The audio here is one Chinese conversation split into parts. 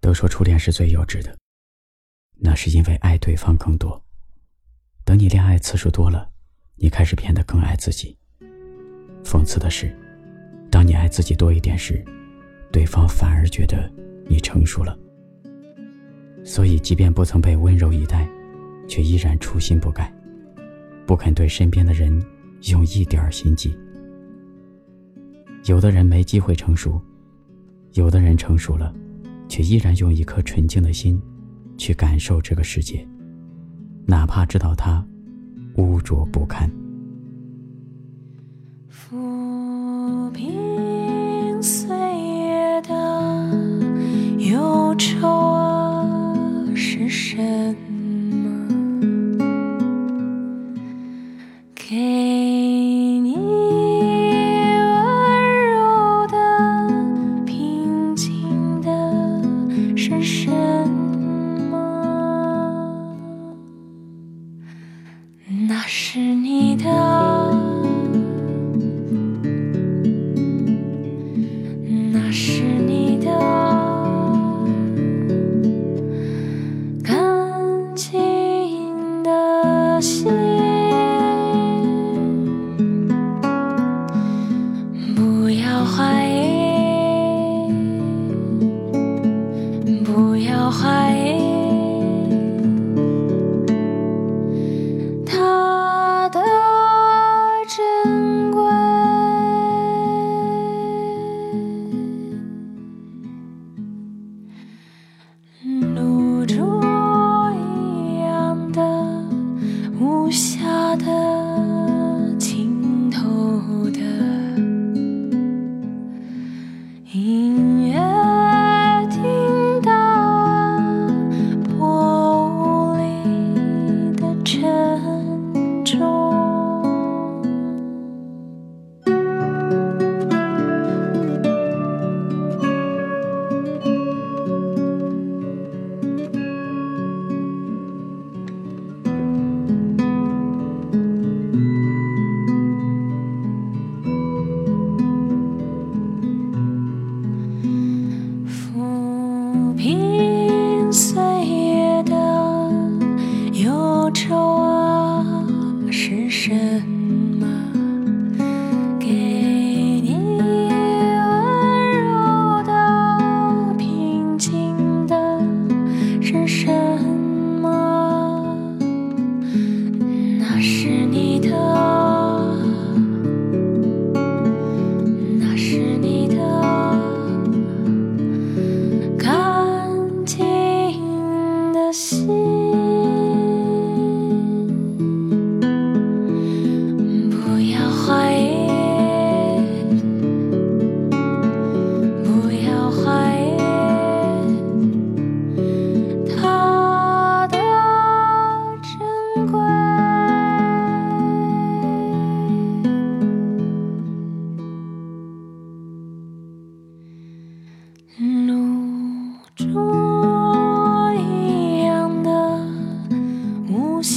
都说初恋是最幼稚的，那是因为爱对方更多。等你恋爱次数多了，你开始变得更爱自己。讽刺的是，当你爱自己多一点时，对方反而觉得你成熟了。所以，即便不曾被温柔以待，却依然初心不改，不肯对身边的人用一点心机。有的人没机会成熟，有的人成熟了。却依然用一颗纯净的心，去感受这个世界，哪怕知道它污浊不堪。抚平岁月的忧愁啊，是深天。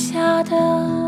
下的